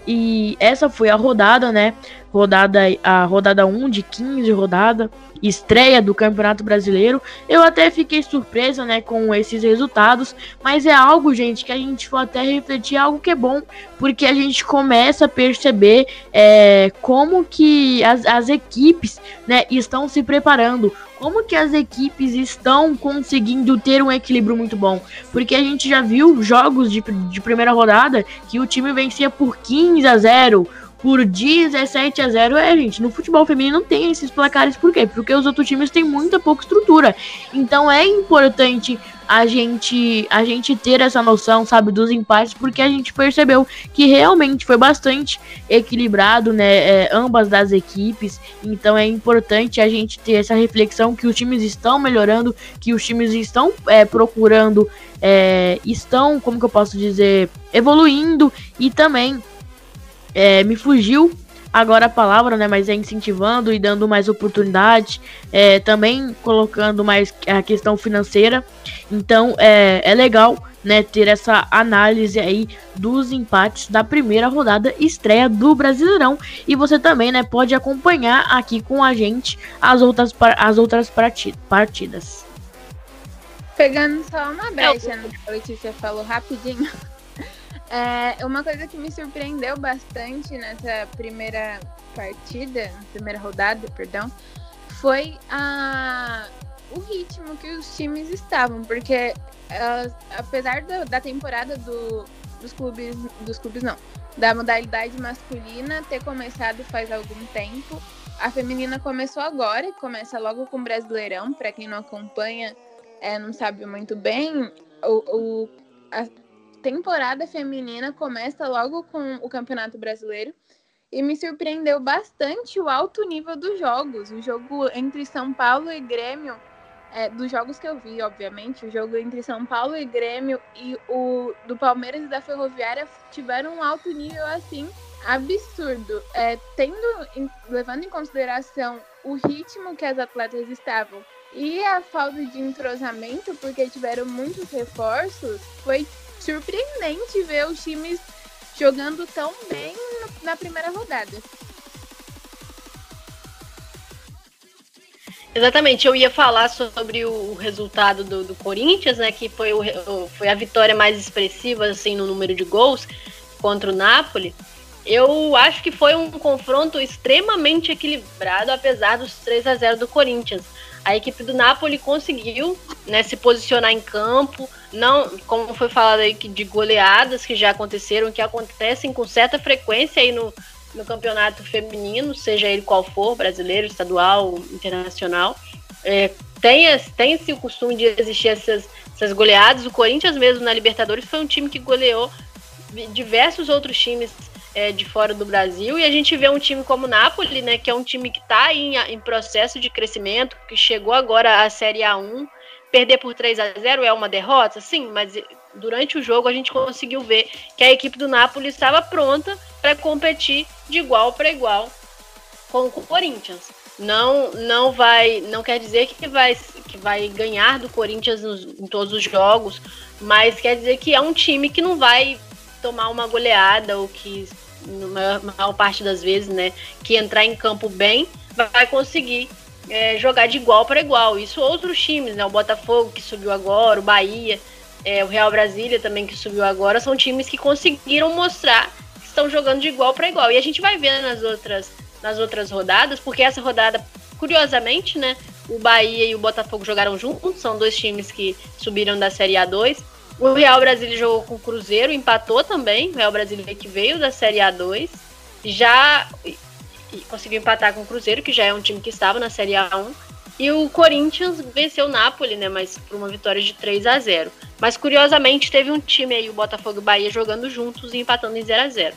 e essa foi a rodada, né? Rodada a rodada 1 de 15 rodada, estreia do Campeonato Brasileiro. Eu até fiquei surpresa, né, com esses resultados, mas é algo, gente, que a gente for até refletir, algo que é bom, porque a gente começa a perceber é, como que as, as equipes, né, estão se preparando como que as equipes estão conseguindo ter um equilíbrio muito bom? Porque a gente já viu jogos de, de primeira rodada que o time vencia por 15 a 0, por 17 a 0. É, gente, no futebol feminino não tem esses placares, por quê? Porque os outros times têm muita pouca estrutura. Então é importante a gente a gente ter essa noção, sabe, dos empates, porque a gente percebeu que realmente foi bastante equilibrado, né, é, ambas das equipes. Então é importante a gente ter essa reflexão que os times estão melhorando, que os times estão é, procurando, é, estão, como que eu posso dizer, evoluindo e também é, me fugiu agora a palavra, né? Mas é incentivando e dando mais oportunidade, é, também colocando mais a questão financeira. Então é, é legal, né? Ter essa análise aí dos empates da primeira rodada estreia do Brasileirão. E você também, né? Pode acompanhar aqui com a gente as outras, as outras partidas. Pegando só uma brecha no que a Letícia falou rapidinho. É, uma coisa que me surpreendeu bastante nessa primeira partida, primeira rodada, perdão, foi a, o ritmo que os times estavam, porque uh, apesar da temporada do, dos clubes, dos clubes não, da modalidade masculina ter começado faz algum tempo, a feminina começou agora, começa logo com o Brasileirão, para quem não acompanha, é, não sabe muito bem, o, o a, temporada feminina começa logo com o Campeonato Brasileiro e me surpreendeu bastante o alto nível dos jogos. O jogo entre São Paulo e Grêmio, é, dos jogos que eu vi, obviamente, o jogo entre São Paulo e Grêmio e o do Palmeiras e da Ferroviária tiveram um alto nível assim absurdo. É, tendo, levando em consideração o ritmo que as atletas estavam e a falta de entrosamento, porque tiveram muitos reforços, foi surpreendente ver os times jogando tão bem na primeira rodada. Exatamente, eu ia falar sobre o resultado do, do Corinthians, né? Que foi, o, foi a vitória mais expressiva assim no número de gols contra o Napoli. Eu acho que foi um confronto extremamente equilibrado, apesar dos 3 a 0 do Corinthians. A equipe do Napoli conseguiu né, se posicionar em campo, não, como foi falado aí de goleadas que já aconteceram, que acontecem com certa frequência aí no, no campeonato feminino, seja ele qual for, brasileiro, estadual, internacional. É, tem, tem esse costume de existir essas, essas goleadas. O Corinthians mesmo na Libertadores foi um time que goleou diversos outros times é, de fora do Brasil e a gente vê um time como o Napoli, né, que é um time que está em, em processo de crescimento, que chegou agora à Série A1, Perder por 3 a 0 é uma derrota, sim, mas durante o jogo a gente conseguiu ver que a equipe do Napoli estava pronta para competir de igual para igual com o Corinthians. não não vai não quer dizer que vai que vai ganhar do Corinthians nos, em todos os jogos, mas quer dizer que é um time que não vai tomar uma goleada ou que na maior, parte das vezes, né, que entrar em campo bem vai conseguir é, jogar de igual para igual. Isso outros times, né, o Botafogo que subiu agora, o Bahia, é, o Real Brasília também que subiu agora, são times que conseguiram mostrar que estão jogando de igual para igual. E a gente vai ver nas outras nas outras rodadas, porque essa rodada, curiosamente, né, o Bahia e o Botafogo jogaram juntos, são dois times que subiram da Série A2. O Real Brasília jogou com o Cruzeiro, empatou também. O Real Brasília que veio da Série A2, já conseguiu empatar com o Cruzeiro, que já é um time que estava na Série A1. E o Corinthians venceu o Napoli, né? Mas por uma vitória de 3 a 0 Mas curiosamente teve um time aí, o Botafogo e o Bahia, jogando juntos e empatando em 0 a 0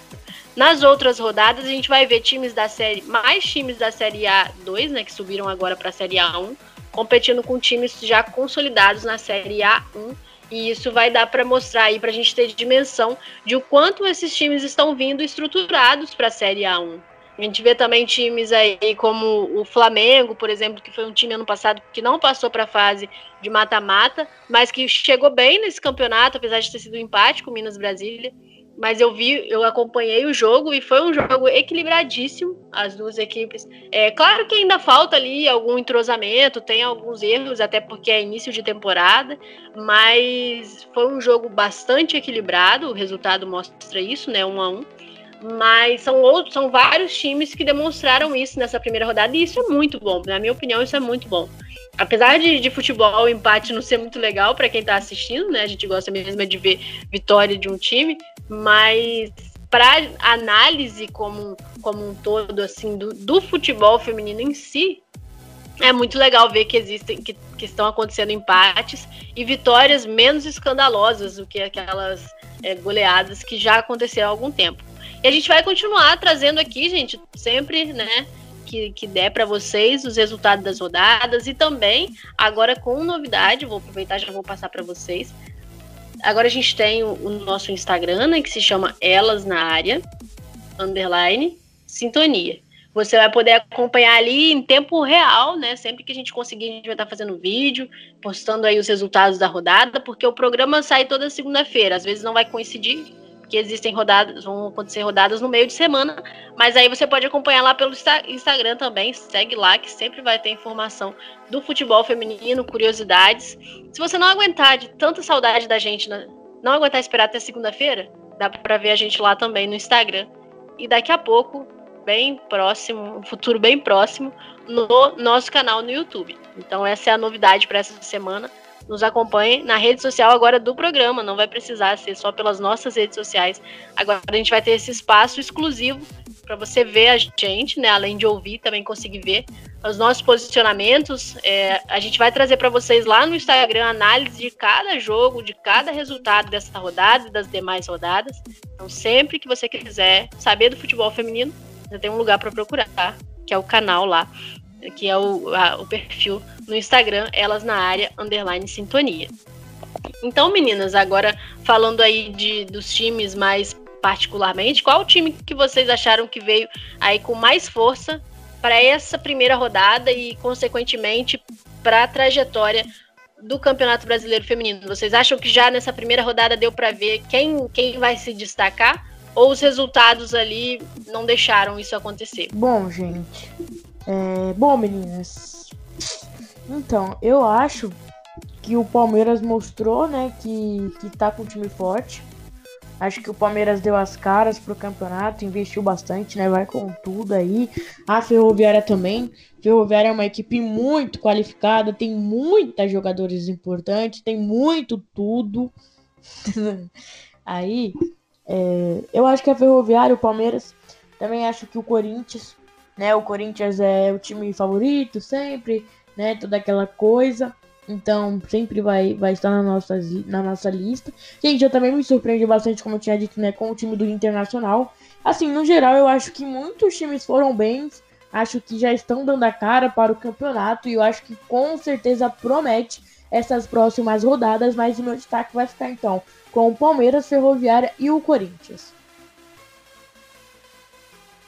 nas outras rodadas, a gente vai ver times da série, mais times da série A2, né, que subiram agora para a série A1, competindo com times já consolidados na série A1. E isso vai dar para mostrar aí, para a gente ter dimensão de o quanto esses times estão vindo estruturados para a série A1. A gente vê também times aí como o Flamengo, por exemplo, que foi um time ano passado que não passou para a fase de mata-mata, mas que chegou bem nesse campeonato, apesar de ter sido um empate com Minas Brasília mas eu vi, eu acompanhei o jogo e foi um jogo equilibradíssimo, as duas equipes. É claro que ainda falta ali algum entrosamento, tem alguns erros, até porque é início de temporada, mas foi um jogo bastante equilibrado, o resultado mostra isso, né? Um a um. Mas são outros, são vários times que demonstraram isso nessa primeira rodada, e isso é muito bom. Na minha opinião, isso é muito bom apesar de, de futebol, o empate não ser muito legal para quem está assistindo, né? A gente gosta mesmo de ver vitória de um time, mas para análise como, como um todo, assim, do, do futebol feminino em si, é muito legal ver que existem, que, que estão acontecendo empates e vitórias menos escandalosas do que aquelas é, goleadas que já aconteceram há algum tempo. E a gente vai continuar trazendo aqui, gente, sempre, né? que, que der para vocês os resultados das rodadas e também agora com novidade, vou aproveitar já vou passar para vocês. Agora a gente tem o, o, nosso Instagram, né, que se chama Elas na Área, underline, sintonia. Você vai poder acompanhar ali em tempo real, né? Sempre que a gente conseguir, a gente vai estar fazendo vídeo, postando aí os resultados da rodada, porque o programa sai toda segunda-feira. Às vezes não vai coincidir que existem rodadas, vão acontecer rodadas no meio de semana, mas aí você pode acompanhar lá pelo Instagram também, segue lá que sempre vai ter informação do futebol feminino, curiosidades. Se você não aguentar de tanta saudade da gente, né, não aguentar esperar até segunda-feira, dá para ver a gente lá também no Instagram. E daqui a pouco, bem próximo, um futuro bem próximo, no nosso canal no YouTube. Então essa é a novidade para essa semana nos acompanhe na rede social agora do programa. Não vai precisar ser só pelas nossas redes sociais. Agora a gente vai ter esse espaço exclusivo para você ver a gente, né? Além de ouvir, também conseguir ver os nossos posicionamentos. É, a gente vai trazer para vocês lá no Instagram análise de cada jogo, de cada resultado dessa rodada e das demais rodadas. Então, sempre que você quiser saber do futebol feminino, você tem um lugar para procurar, que é o canal lá que é o, a, o perfil no Instagram, elas na área, underline sintonia. Então, meninas, agora falando aí de, dos times mais particularmente, qual o time que vocês acharam que veio aí com mais força para essa primeira rodada e, consequentemente, para a trajetória do Campeonato Brasileiro Feminino? Vocês acham que já nessa primeira rodada deu para ver quem, quem vai se destacar? Ou os resultados ali não deixaram isso acontecer? Bom, gente, é, bom, meninas. Então, eu acho que o Palmeiras mostrou, né, que, que tá com um time forte. Acho que o Palmeiras deu as caras pro campeonato, investiu bastante, né? Vai com tudo aí. A Ferroviária também. Ferroviária é uma equipe muito qualificada, tem muitas jogadores importantes, tem muito tudo. [LAUGHS] aí, é, eu acho que a Ferroviária, o Palmeiras, também acho que o Corinthians né? O Corinthians é o time favorito sempre, né? Toda aquela coisa. Então, sempre vai, vai estar na nossa, na nossa lista. Gente, eu também me surpreendi bastante, como eu tinha dito, né? Com o time do Internacional. Assim, no geral, eu acho que muitos times foram bem. Acho que já estão dando a cara para o campeonato. E eu acho que com certeza promete essas próximas rodadas. Mas o meu destaque vai ficar, então, com o Palmeiras, Ferroviária e o Corinthians.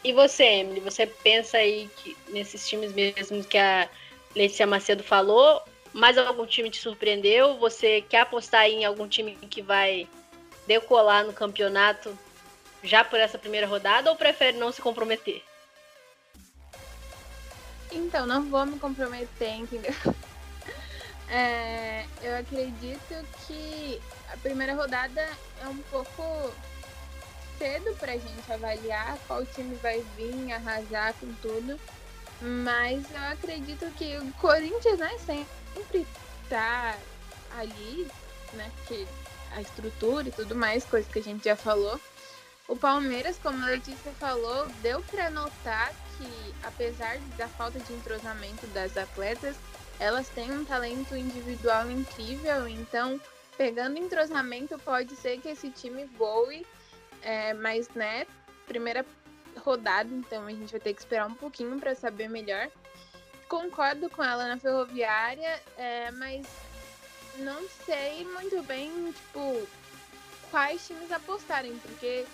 E você, Emily, você pensa aí que nesses times mesmo que a Letícia Macedo falou, mais algum time te surpreendeu? Você quer apostar em algum time que vai decolar no campeonato já por essa primeira rodada ou prefere não se comprometer? Então, não vou me comprometer, entendeu? [LAUGHS] É, eu acredito que a primeira rodada é um pouco cedo pra gente avaliar qual time vai vir arrasar com tudo. Mas eu acredito que o Corinthians, né, sempre tá ali, né? Que a estrutura e tudo mais, coisa que a gente já falou. O Palmeiras, como a Letícia falou, deu para notar que, apesar da falta de entrosamento das atletas, elas têm um talento individual incrível. Então, pegando entrosamento, pode ser que esse time voe. É, mas, né, primeira rodada, então a gente vai ter que esperar um pouquinho para saber melhor. Concordo com ela na ferroviária, é, mas não sei muito bem, tipo, quais times apostarem, porque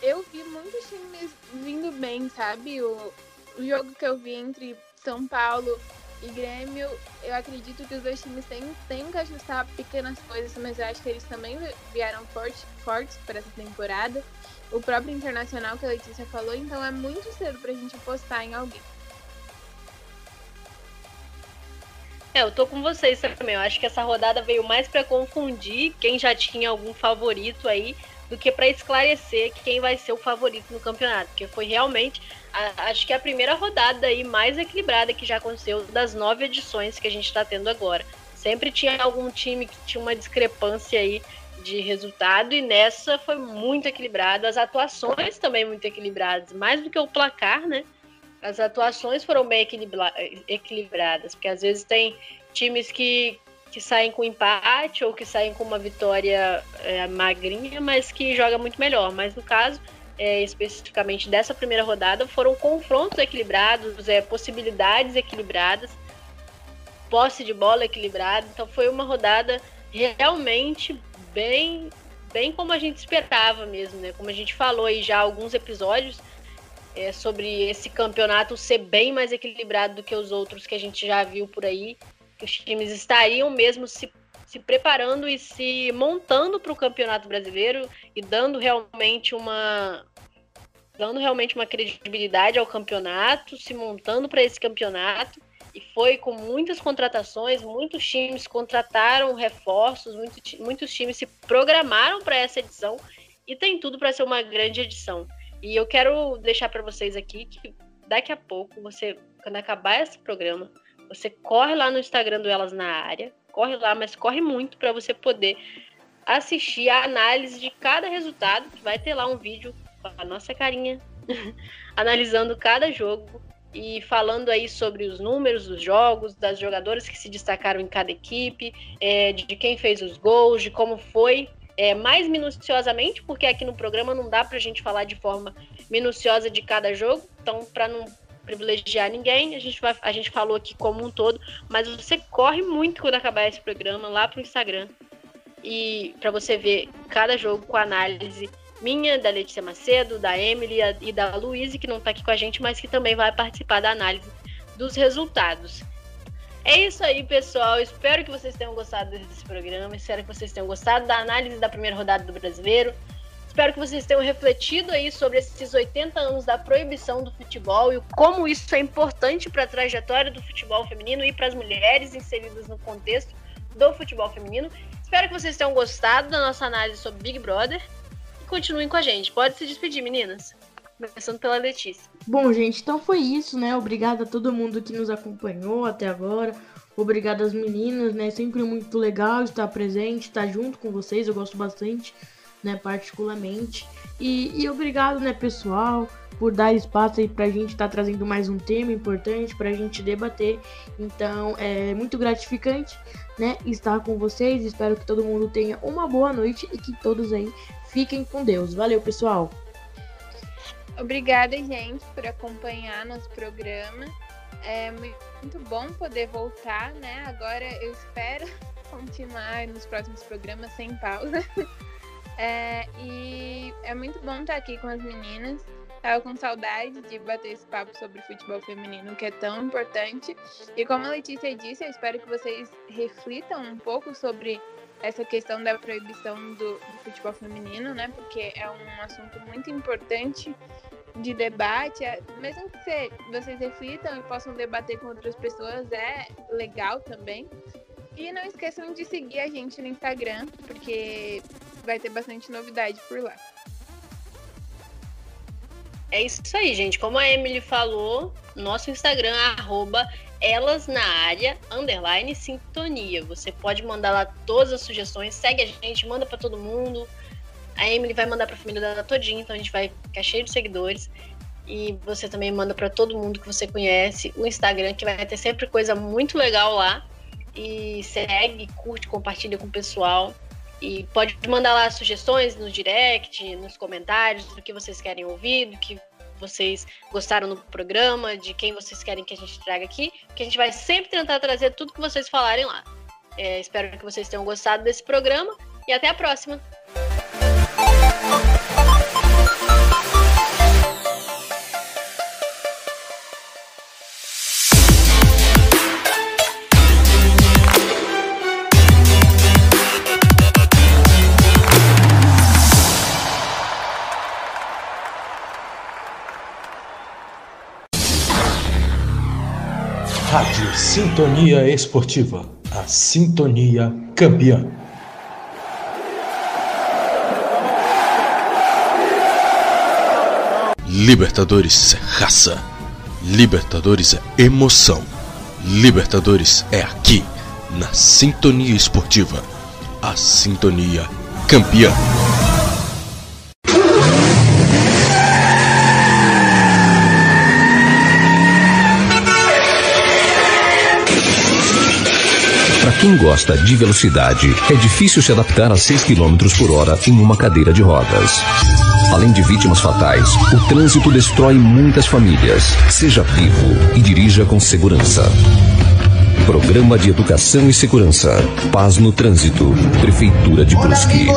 eu vi muitos times vindo bem, sabe? O, o jogo que eu vi entre São Paulo e Grêmio, eu acredito que os dois times têm, têm que ajustar pequenas coisas, mas eu acho que eles também vieram forte, fortes para essa temporada. O próprio Internacional que a Letícia falou, então é muito cedo para a gente apostar em alguém. É, eu tô com vocês também. Eu acho que essa rodada veio mais para confundir quem já tinha algum favorito aí do que para esclarecer quem vai ser o favorito no campeonato, porque foi realmente, a, acho que a primeira rodada aí mais equilibrada que já aconteceu das nove edições que a gente está tendo agora. Sempre tinha algum time que tinha uma discrepância aí de resultado e nessa foi muito equilibrada. As atuações também muito equilibradas, mais do que o placar, né? as atuações foram bem equilibradas, porque às vezes tem times que, que saem com empate ou que saem com uma vitória é, magrinha, mas que joga muito melhor. Mas no caso, é, especificamente dessa primeira rodada, foram confrontos equilibrados, é, possibilidades equilibradas, posse de bola equilibrada. Então foi uma rodada realmente bem, bem como a gente esperava mesmo, né? Como a gente falou aí já alguns episódios é, sobre esse campeonato ser bem mais equilibrado do que os outros que a gente já viu por aí. Que os times estariam mesmo se, se preparando e se montando para o campeonato brasileiro e dando realmente uma dando realmente uma credibilidade ao campeonato, se montando para esse campeonato. E foi com muitas contratações, muitos times contrataram reforços, muitos, muitos times se programaram para essa edição e tem tudo para ser uma grande edição. E eu quero deixar para vocês aqui que daqui a pouco, você, quando acabar esse programa, você corre lá no Instagram do Elas na Área, corre lá, mas corre muito para você poder assistir a análise de cada resultado, vai ter lá um vídeo a nossa carinha, [LAUGHS] analisando cada jogo e falando aí sobre os números dos jogos, das jogadoras que se destacaram em cada equipe, é, de quem fez os gols, de como foi é, mais minuciosamente, porque aqui no programa não dá para a gente falar de forma minuciosa de cada jogo, então para não privilegiar ninguém, a gente, vai, a gente falou aqui como um todo, mas você corre muito quando acabar esse programa lá pro Instagram e para você ver cada jogo com análise minha, da Letícia Macedo, da Emily e da Luíse, que não está aqui com a gente, mas que também vai participar da análise dos resultados. É isso aí, pessoal. Espero que vocês tenham gostado desse programa. Espero que vocês tenham gostado da análise da primeira rodada do Brasileiro. Espero que vocês tenham refletido aí sobre esses 80 anos da proibição do futebol e como isso é importante para a trajetória do futebol feminino e para as mulheres inseridas no contexto do futebol feminino. Espero que vocês tenham gostado da nossa análise sobre Big Brother continuem com a gente. Pode se despedir, meninas. Começando pela Letícia. Bom, gente, então foi isso, né? Obrigado a todo mundo que nos acompanhou até agora. Obrigado às meninas, né? Sempre muito legal estar presente, estar junto com vocês. Eu gosto bastante, né? Particularmente. E, e obrigado, né, pessoal, por dar espaço aí pra gente estar tá trazendo mais um tema importante pra gente debater. Então, é muito gratificante, né? Estar com vocês. Espero que todo mundo tenha uma boa noite e que todos aí fiquem com Deus. Valeu, pessoal! Obrigada, gente, por acompanhar nosso programa. É muito bom poder voltar, né? Agora eu espero [LAUGHS] continuar nos próximos programas sem pausa. É, e é muito bom estar aqui com as meninas. Tava com saudade de bater esse papo sobre futebol feminino, que é tão importante. E como a Letícia disse, eu espero que vocês reflitam um pouco sobre essa questão da proibição do, do futebol feminino, né? Porque é um assunto muito importante de debate, é, mesmo que você, vocês reflitam e possam debater com outras pessoas, é legal também. E não esqueçam de seguir a gente no Instagram, porque vai ter bastante novidade por lá. É isso aí, gente. Como a Emily falou, nosso Instagram é arroba elas na área, underline sintonia. Você pode mandar lá todas as sugestões, segue a gente, manda para todo mundo. A Emily vai mandar para a família dela todinha, então a gente vai ficar cheio de seguidores. E você também manda para todo mundo que você conhece o Instagram, que vai ter sempre coisa muito legal lá. E segue, curte, compartilha com o pessoal. E pode mandar lá sugestões no direct, nos comentários, do que vocês querem ouvir, do que vocês gostaram no programa, de quem vocês querem que a gente traga aqui, que a gente vai sempre tentar trazer tudo que vocês falarem lá. É, espero que vocês tenham gostado desse programa e até a próxima! Sintonia Esportiva, a sintonia campeã. Libertadores é raça. Libertadores é emoção. Libertadores é aqui, na Sintonia Esportiva, a sintonia campeã. Quem gosta de velocidade, é difícil se adaptar a 6 km por hora em uma cadeira de rodas. Além de vítimas fatais, o trânsito destrói muitas famílias. Seja vivo e dirija com segurança. Programa de Educação e Segurança. Paz no Trânsito. Prefeitura de Brusque.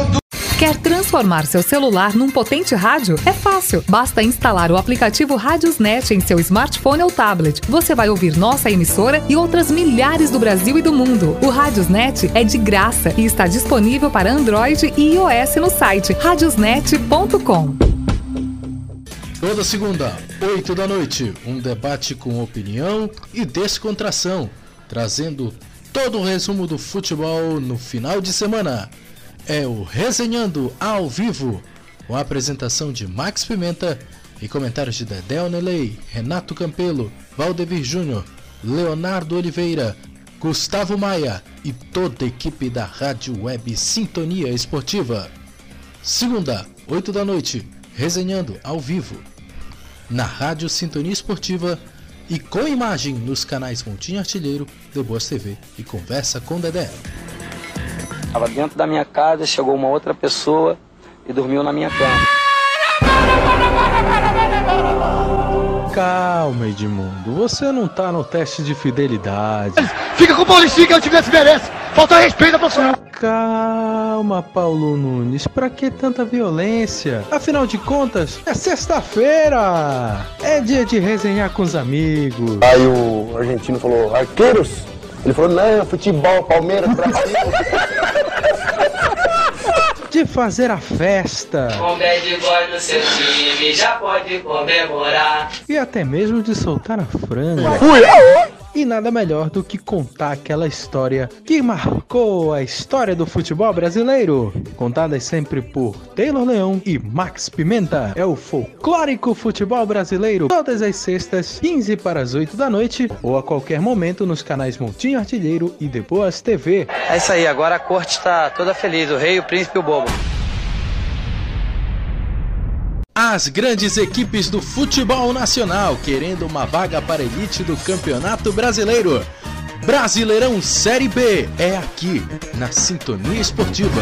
Quer transformar seu celular num potente rádio? É fácil. Basta instalar o aplicativo Radiosnet em seu smartphone ou tablet. Você vai ouvir nossa emissora e outras milhares do Brasil e do mundo. O Radiosnet é de graça e está disponível para Android e iOS no site radiosnet.com. Toda segunda, 8 da noite, um debate com opinião e descontração, trazendo todo o resumo do futebol no final de semana é o Resenhando ao Vivo, com a apresentação de Max Pimenta e comentários de Dedé Onelei, Renato Campelo, Valdevir Júnior, Leonardo Oliveira, Gustavo Maia e toda a equipe da Rádio Web Sintonia Esportiva. Segunda, 8 da noite, Resenhando ao Vivo, na Rádio Sintonia Esportiva e com imagem nos canais Montinho Artilheiro, The Boas TV e Conversa com Dedé. Estava dentro da minha casa, chegou uma outra pessoa e dormiu na minha cama. Calma, Edmundo. Você não tá no teste de fidelidade. Fica com o Paulistinho que eu tivesse merece. Falta respeito a profissional. Calma, Paulo Nunes. Pra que tanta violência? Afinal de contas, é sexta-feira. É dia de resenhar com os amigos. Aí o argentino falou: Arqueiros, ele falou, não, futebol, Palmeiras, Brasil. [LAUGHS] de fazer a festa. Com bad boy no seu time, já pode comemorar. E até mesmo de soltar a franga. Fui! E nada melhor do que contar aquela história que marcou a história do futebol brasileiro. Contadas sempre por Taylor Leão e Max Pimenta. É o folclórico futebol brasileiro. Todas as sextas, 15 para as 8 da noite, ou a qualquer momento nos canais Montinho Artilheiro e Depois TV. É isso aí, agora a corte está toda feliz, o rei, o príncipe e o bobo. As grandes equipes do futebol nacional querendo uma vaga para a elite do Campeonato Brasileiro. Brasileirão Série B é aqui, na Sintonia Esportiva.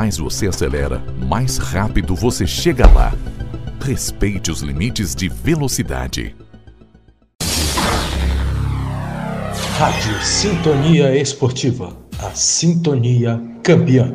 mais você acelera, mais rápido você chega lá. Respeite os limites de velocidade. Rádio Sintonia Esportiva. A sintonia campeã.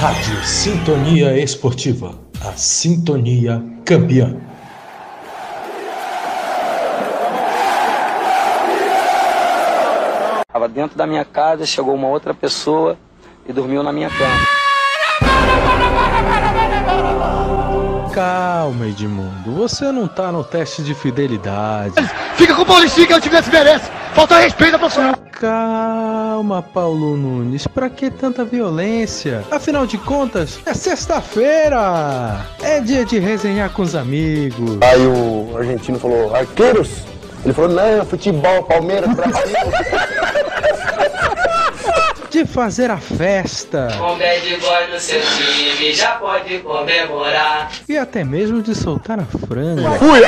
Rádio Sintonia Esportiva. A sintonia campeã. Estava dentro da minha casa, chegou uma outra pessoa e dormiu na minha cama. Calma, Edmundo. Você não tá no teste de fidelidade. Fica com o Paulistinho que o time que se merece. Falta respeito à profissional. Calma, Paulo Nunes. Pra que tanta violência? Afinal de contas, é sexta-feira. É dia de resenhar com os amigos. Aí o argentino falou, arqueiros? Ele falou, não, futebol, Palmeiras, Brasil. [LAUGHS] De fazer a festa. Com bad boy no seu time, já pode comemorar. E até mesmo de soltar a franga. Fui.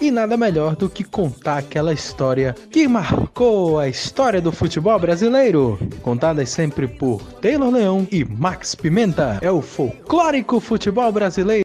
E nada melhor do que contar aquela história que marcou a história do futebol brasileiro. Contadas sempre por Taylor Leão e Max Pimenta. É o folclórico futebol brasileiro.